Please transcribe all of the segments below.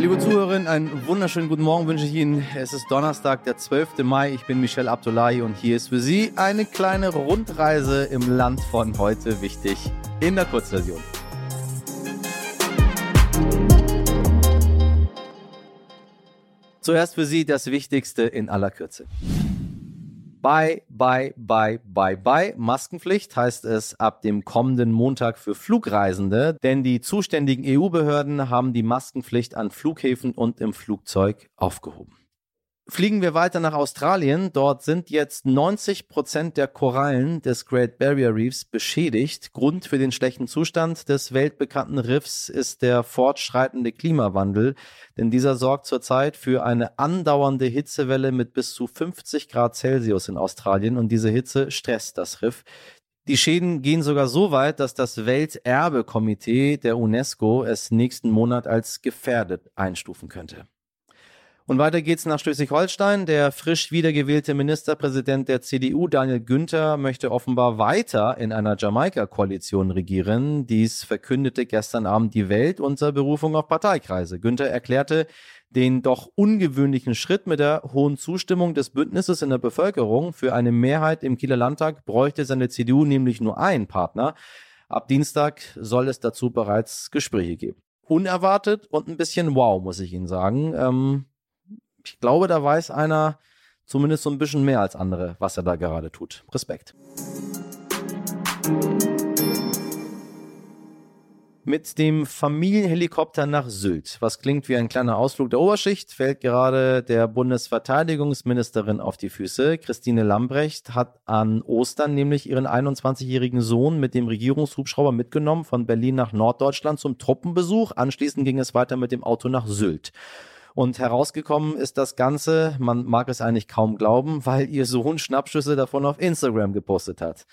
Liebe Zuhörerinnen, einen wunderschönen guten Morgen wünsche ich Ihnen. Es ist Donnerstag, der 12. Mai. Ich bin Michel Abdullahi und hier ist für Sie eine kleine Rundreise im Land von heute wichtig in der Kurzversion. Zuerst für Sie das Wichtigste in aller Kürze. Bye, bye, bye, bye, bye. Maskenpflicht heißt es ab dem kommenden Montag für Flugreisende, denn die zuständigen EU-Behörden haben die Maskenpflicht an Flughäfen und im Flugzeug aufgehoben. Fliegen wir weiter nach Australien. Dort sind jetzt 90 Prozent der Korallen des Great Barrier Reefs beschädigt. Grund für den schlechten Zustand des weltbekannten Riffs ist der fortschreitende Klimawandel, denn dieser sorgt zurzeit für eine andauernde Hitzewelle mit bis zu 50 Grad Celsius in Australien und diese Hitze stresst das Riff. Die Schäden gehen sogar so weit, dass das Welterbekomitee der UNESCO es nächsten Monat als gefährdet einstufen könnte. Und weiter geht's nach Schleswig-Holstein. Der frisch wiedergewählte Ministerpräsident der CDU, Daniel Günther, möchte offenbar weiter in einer Jamaika-Koalition regieren. Dies verkündete gestern Abend die Welt unter Berufung auf Parteikreise. Günther erklärte, den doch ungewöhnlichen Schritt mit der hohen Zustimmung des Bündnisses in der Bevölkerung für eine Mehrheit im Kieler Landtag bräuchte seine CDU nämlich nur einen Partner. Ab Dienstag soll es dazu bereits Gespräche geben. Unerwartet und ein bisschen wow, muss ich Ihnen sagen. Ähm, ich glaube, da weiß einer zumindest so ein bisschen mehr als andere, was er da gerade tut. Respekt. Mit dem Familienhelikopter nach Sylt. Was klingt wie ein kleiner Ausflug der Oberschicht, fällt gerade der Bundesverteidigungsministerin auf die Füße. Christine Lambrecht hat an Ostern nämlich ihren 21-jährigen Sohn mit dem Regierungshubschrauber mitgenommen von Berlin nach Norddeutschland zum Truppenbesuch. Anschließend ging es weiter mit dem Auto nach Sylt. Und herausgekommen ist das Ganze, man mag es eigentlich kaum glauben, weil ihr Sohn Schnappschüsse davon auf Instagram gepostet hat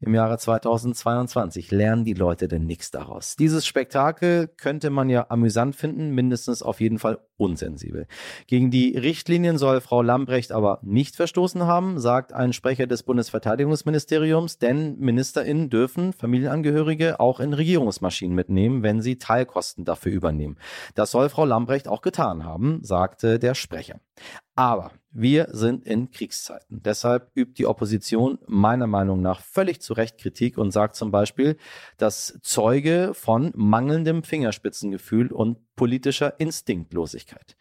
im Jahre 2022. Lernen die Leute denn nichts daraus? Dieses Spektakel könnte man ja amüsant finden, mindestens auf jeden Fall unsensibel. Gegen die Richtlinien soll Frau Lambrecht aber nicht verstoßen haben, sagt ein Sprecher des Bundesverteidigungsministeriums, denn MinisterInnen dürfen Familienangehörige auch in Regierungsmaschinen mitnehmen, wenn sie Teilkosten dafür übernehmen. Das soll Frau Lambrecht auch getan haben, sagte der Sprecher. Aber wir sind in Kriegszeiten. Deshalb übt die Opposition meiner Meinung nach völlig zu Recht Kritik und sagt zum Beispiel, dass Zeuge von mangelndem Fingerspitzengefühl und politischer Instinktlosigkeit.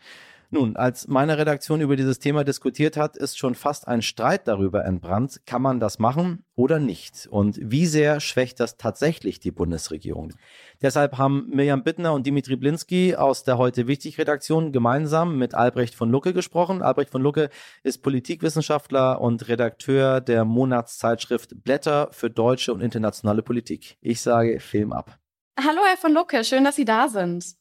Nun, als meine Redaktion über dieses Thema diskutiert hat, ist schon fast ein Streit darüber entbrannt, kann man das machen oder nicht? Und wie sehr schwächt das tatsächlich die Bundesregierung? Deshalb haben Mirjam Bittner und Dimitri Blinski aus der heute wichtig Redaktion gemeinsam mit Albrecht von Lucke gesprochen. Albrecht von Lucke ist Politikwissenschaftler und Redakteur der Monatszeitschrift Blätter für deutsche und internationale Politik. Ich sage Film ab. Hallo, Herr von Lucke, schön, dass Sie da sind.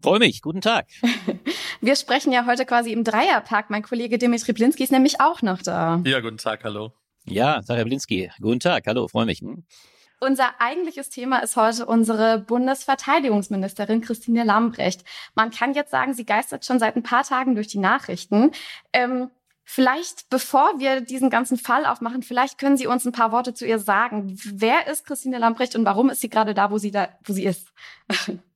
Freue mich, guten Tag. Wir sprechen ja heute quasi im Dreierpack. Mein Kollege Dimitri Blinski ist nämlich auch noch da. Ja, guten Tag, hallo. Ja, Sarah Blinski, guten Tag, hallo, freue mich. Hm? Unser eigentliches Thema ist heute unsere Bundesverteidigungsministerin Christine Lambrecht. Man kann jetzt sagen, sie geistert schon seit ein paar Tagen durch die Nachrichten. Ähm, vielleicht, bevor wir diesen ganzen Fall aufmachen, vielleicht können Sie uns ein paar Worte zu ihr sagen. Wer ist Christine Lambrecht und warum ist sie gerade da, wo sie da, wo sie ist?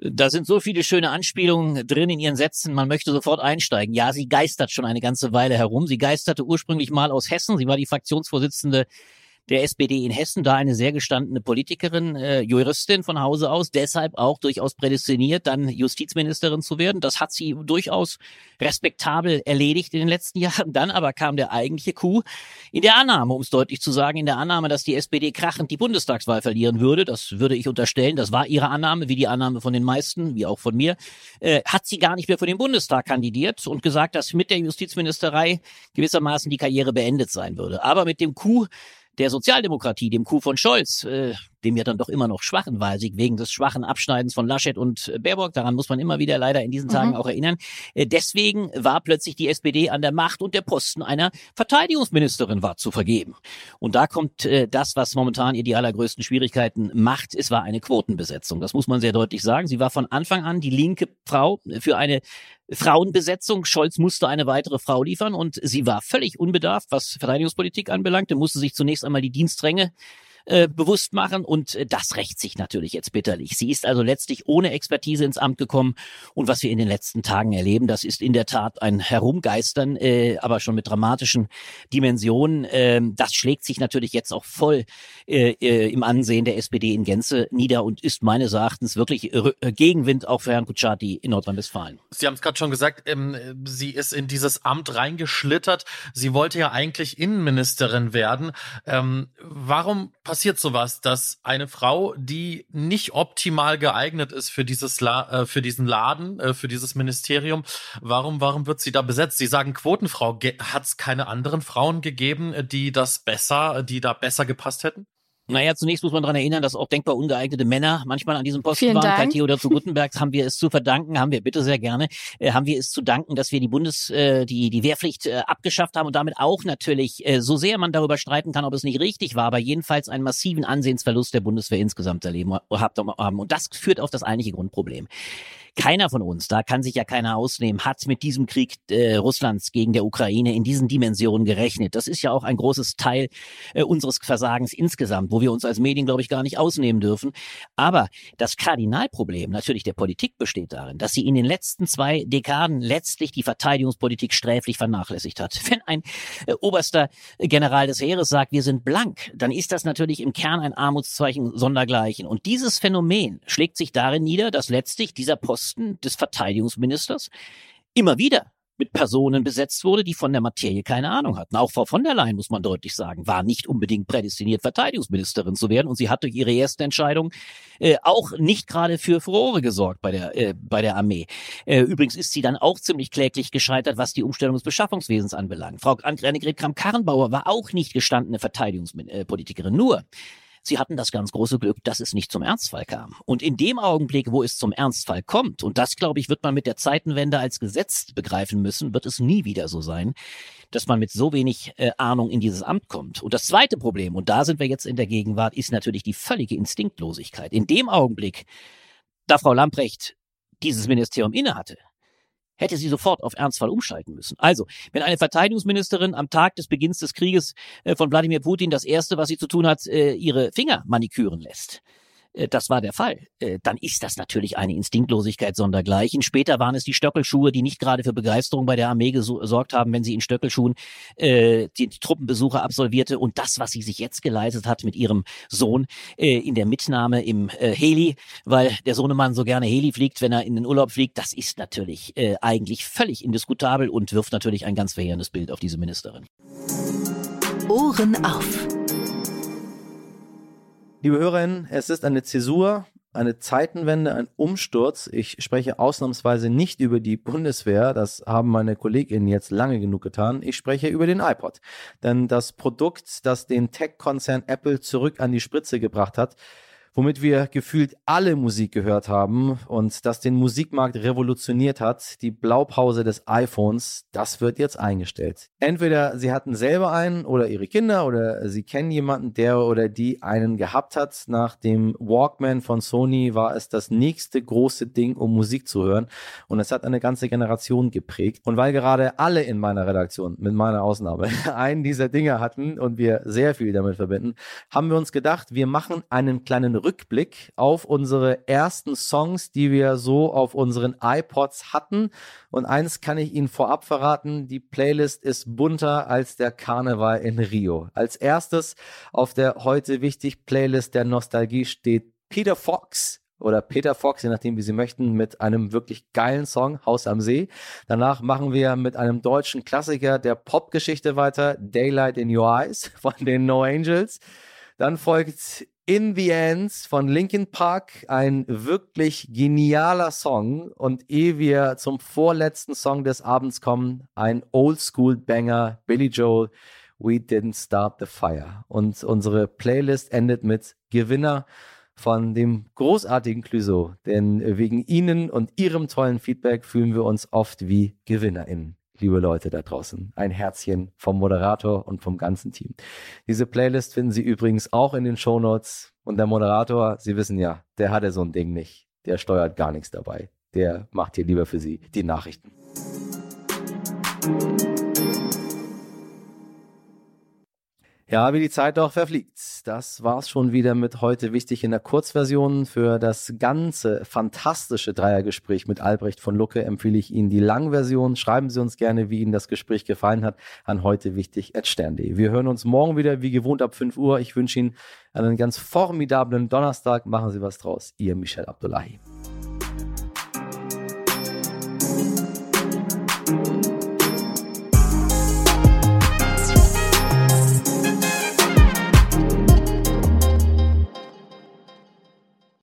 Da sind so viele schöne Anspielungen drin in ihren Sätzen, man möchte sofort einsteigen. Ja, sie geistert schon eine ganze Weile herum. Sie geisterte ursprünglich mal aus Hessen. Sie war die Fraktionsvorsitzende der SPD in Hessen, da eine sehr gestandene Politikerin, äh, Juristin von Hause aus, deshalb auch durchaus prädestiniert, dann Justizministerin zu werden. Das hat sie durchaus respektabel erledigt in den letzten Jahren. Dann aber kam der eigentliche Coup in der Annahme, um es deutlich zu sagen, in der Annahme, dass die SPD krachend die Bundestagswahl verlieren würde. Das würde ich unterstellen. Das war ihre Annahme, wie die Annahme von den meisten, wie auch von mir. Äh, hat sie gar nicht mehr für den Bundestag kandidiert und gesagt, dass mit der Justizministerei gewissermaßen die Karriere beendet sein würde. Aber mit dem Coup der Sozialdemokratie, dem Coup von Scholz, äh, dem ja dann doch immer noch schwachenweisig wegen des schwachen Abschneidens von Laschet und äh, Baerbock, daran muss man immer wieder leider in diesen Tagen mhm. auch erinnern. Äh, deswegen war plötzlich die SPD an der Macht und der Posten einer Verteidigungsministerin war zu vergeben. Und da kommt äh, das, was momentan ihr die allergrößten Schwierigkeiten macht. Es war eine Quotenbesetzung. Das muss man sehr deutlich sagen. Sie war von Anfang an die linke Frau für eine Frauenbesetzung. Scholz musste eine weitere Frau liefern und sie war völlig unbedarft, was Verteidigungspolitik anbelangte, musste sich zunächst einmal die Dienstränge äh, bewusst machen und äh, das rächt sich natürlich jetzt bitterlich. Sie ist also letztlich ohne Expertise ins Amt gekommen und was wir in den letzten Tagen erleben, das ist in der Tat ein Herumgeistern, äh, aber schon mit dramatischen Dimensionen. Äh, das schlägt sich natürlich jetzt auch voll äh, äh, im Ansehen der SPD in Gänze nieder und ist meines Erachtens wirklich äh, Gegenwind auch für Herrn Kutschaty in Nordrhein-Westfalen. Sie haben es gerade schon gesagt, ähm, sie ist in dieses Amt reingeschlittert. Sie wollte ja eigentlich Innenministerin werden. Ähm, warum passiert sowas, dass eine Frau, die nicht optimal geeignet ist für dieses La äh, für diesen Laden, äh, für dieses Ministerium, warum warum wird sie da besetzt? Sie sagen Quotenfrau, hat es keine anderen Frauen gegeben, äh, die das besser, die da besser gepasst hätten? Naja, zunächst muss man daran erinnern, dass auch denkbar ungeeignete Männer manchmal an diesem Posten Vielen waren. Dank. Kai Theodor zu Gutenberg haben wir es zu verdanken, haben wir bitte sehr gerne, äh, haben wir es zu danken, dass wir die Bundes, äh, die, die Wehrpflicht äh, abgeschafft haben und damit auch natürlich, äh, so sehr man darüber streiten kann, ob es nicht richtig war, aber jedenfalls einen massiven Ansehensverlust der Bundeswehr insgesamt erleben haben. Und das führt auf das eigentliche Grundproblem keiner von uns, da kann sich ja keiner ausnehmen, hat mit diesem Krieg äh, Russlands gegen der Ukraine in diesen Dimensionen gerechnet. Das ist ja auch ein großes Teil äh, unseres Versagens insgesamt, wo wir uns als Medien, glaube ich, gar nicht ausnehmen dürfen. Aber das Kardinalproblem natürlich der Politik besteht darin, dass sie in den letzten zwei Dekaden letztlich die Verteidigungspolitik sträflich vernachlässigt hat. Wenn ein äh, oberster General des Heeres sagt, wir sind blank, dann ist das natürlich im Kern ein Armutszeichen sondergleichen. Und dieses Phänomen schlägt sich darin nieder, dass letztlich dieser Posten Posten des Verteidigungsministers immer wieder mit Personen besetzt wurde, die von der Materie keine Ahnung hatten. Auch Frau von der Leyen, muss man deutlich sagen, war nicht unbedingt prädestiniert, Verteidigungsministerin zu werden. Und sie hat durch ihre erste Entscheidung äh, auch nicht gerade für Furore gesorgt bei der, äh, bei der Armee. Äh, übrigens ist sie dann auch ziemlich kläglich gescheitert, was die Umstellung des Beschaffungswesens anbelangt. Frau Annegret Kramp-Karrenbauer war auch nicht gestandene Verteidigungspolitikerin. Nur, Sie hatten das ganz große Glück, dass es nicht zum Ernstfall kam. Und in dem Augenblick, wo es zum Ernstfall kommt, und das, glaube ich, wird man mit der Zeitenwende als Gesetz begreifen müssen, wird es nie wieder so sein, dass man mit so wenig äh, Ahnung in dieses Amt kommt. Und das zweite Problem, und da sind wir jetzt in der Gegenwart, ist natürlich die völlige Instinktlosigkeit. In dem Augenblick, da Frau Lamprecht dieses Ministerium innehatte, hätte sie sofort auf Ernstfall umschalten müssen. Also, wenn eine Verteidigungsministerin am Tag des Beginns des Krieges äh, von Wladimir Putin das Erste, was sie zu tun hat, äh, ihre Finger maniküren lässt, das war der Fall, äh, dann ist das natürlich eine Instinktlosigkeit sondergleichen. Später waren es die Stöckelschuhe, die nicht gerade für Begeisterung bei der Armee gesorgt haben, wenn sie in Stöckelschuhen äh, die, die Truppenbesuche absolvierte. Und das, was sie sich jetzt geleistet hat mit ihrem Sohn äh, in der Mitnahme im äh, Heli, weil der Sohnemann so gerne Heli fliegt, wenn er in den Urlaub fliegt, das ist natürlich äh, eigentlich völlig indiskutabel und wirft natürlich ein ganz verheerendes Bild auf diese Ministerin. Ohren auf. Liebe Hörerinnen, es ist eine Zäsur, eine Zeitenwende, ein Umsturz. Ich spreche ausnahmsweise nicht über die Bundeswehr, das haben meine KollegInnen jetzt lange genug getan. Ich spreche über den iPod. Denn das Produkt, das den Tech-Konzern Apple zurück an die Spritze gebracht hat, womit wir gefühlt alle Musik gehört haben und das den Musikmarkt revolutioniert hat, die Blaupause des iPhones, das wird jetzt eingestellt. Entweder sie hatten selber einen oder ihre Kinder oder sie kennen jemanden, der oder die einen gehabt hat. Nach dem Walkman von Sony war es das nächste große Ding, um Musik zu hören und es hat eine ganze Generation geprägt. Und weil gerade alle in meiner Redaktion, mit meiner Ausnahme, einen dieser Dinge hatten und wir sehr viel damit verbinden, haben wir uns gedacht, wir machen einen kleinen Rückblick auf unsere ersten Songs, die wir so auf unseren iPods hatten. Und eins kann ich Ihnen vorab verraten, die Playlist ist bunter als der Karneval in Rio. Als erstes auf der heute wichtig Playlist der Nostalgie steht Peter Fox oder Peter Fox, je nachdem, wie Sie möchten, mit einem wirklich geilen Song, Haus am See. Danach machen wir mit einem deutschen Klassiker der Popgeschichte weiter, Daylight in Your Eyes von den No Angels. Dann folgt in the Ends von Linkin Park, ein wirklich genialer Song. Und ehe wir zum vorletzten Song des Abends kommen, ein Oldschool-Banger, Billy Joel, We Didn't Start the Fire. Und unsere Playlist endet mit Gewinner von dem großartigen Clouseau. Denn wegen Ihnen und Ihrem tollen Feedback fühlen wir uns oft wie GewinnerInnen liebe Leute da draußen. Ein Herzchen vom Moderator und vom ganzen Team. Diese Playlist finden Sie übrigens auch in den Show Notes. Und der Moderator, Sie wissen ja, der hatte so ein Ding nicht. Der steuert gar nichts dabei. Der macht hier lieber für Sie die Nachrichten. Ja, wie die Zeit doch verfliegt. Das war's schon wieder mit heute wichtig in der Kurzversion. Für das ganze fantastische Dreiergespräch mit Albrecht von Lucke empfehle ich Ihnen die Langversion. Schreiben Sie uns gerne, wie Ihnen das Gespräch gefallen hat, an heute wichtig stern.de. Wir hören uns morgen wieder, wie gewohnt, ab 5 Uhr. Ich wünsche Ihnen einen ganz formidablen Donnerstag. Machen Sie was draus. Ihr Michel Abdullahi.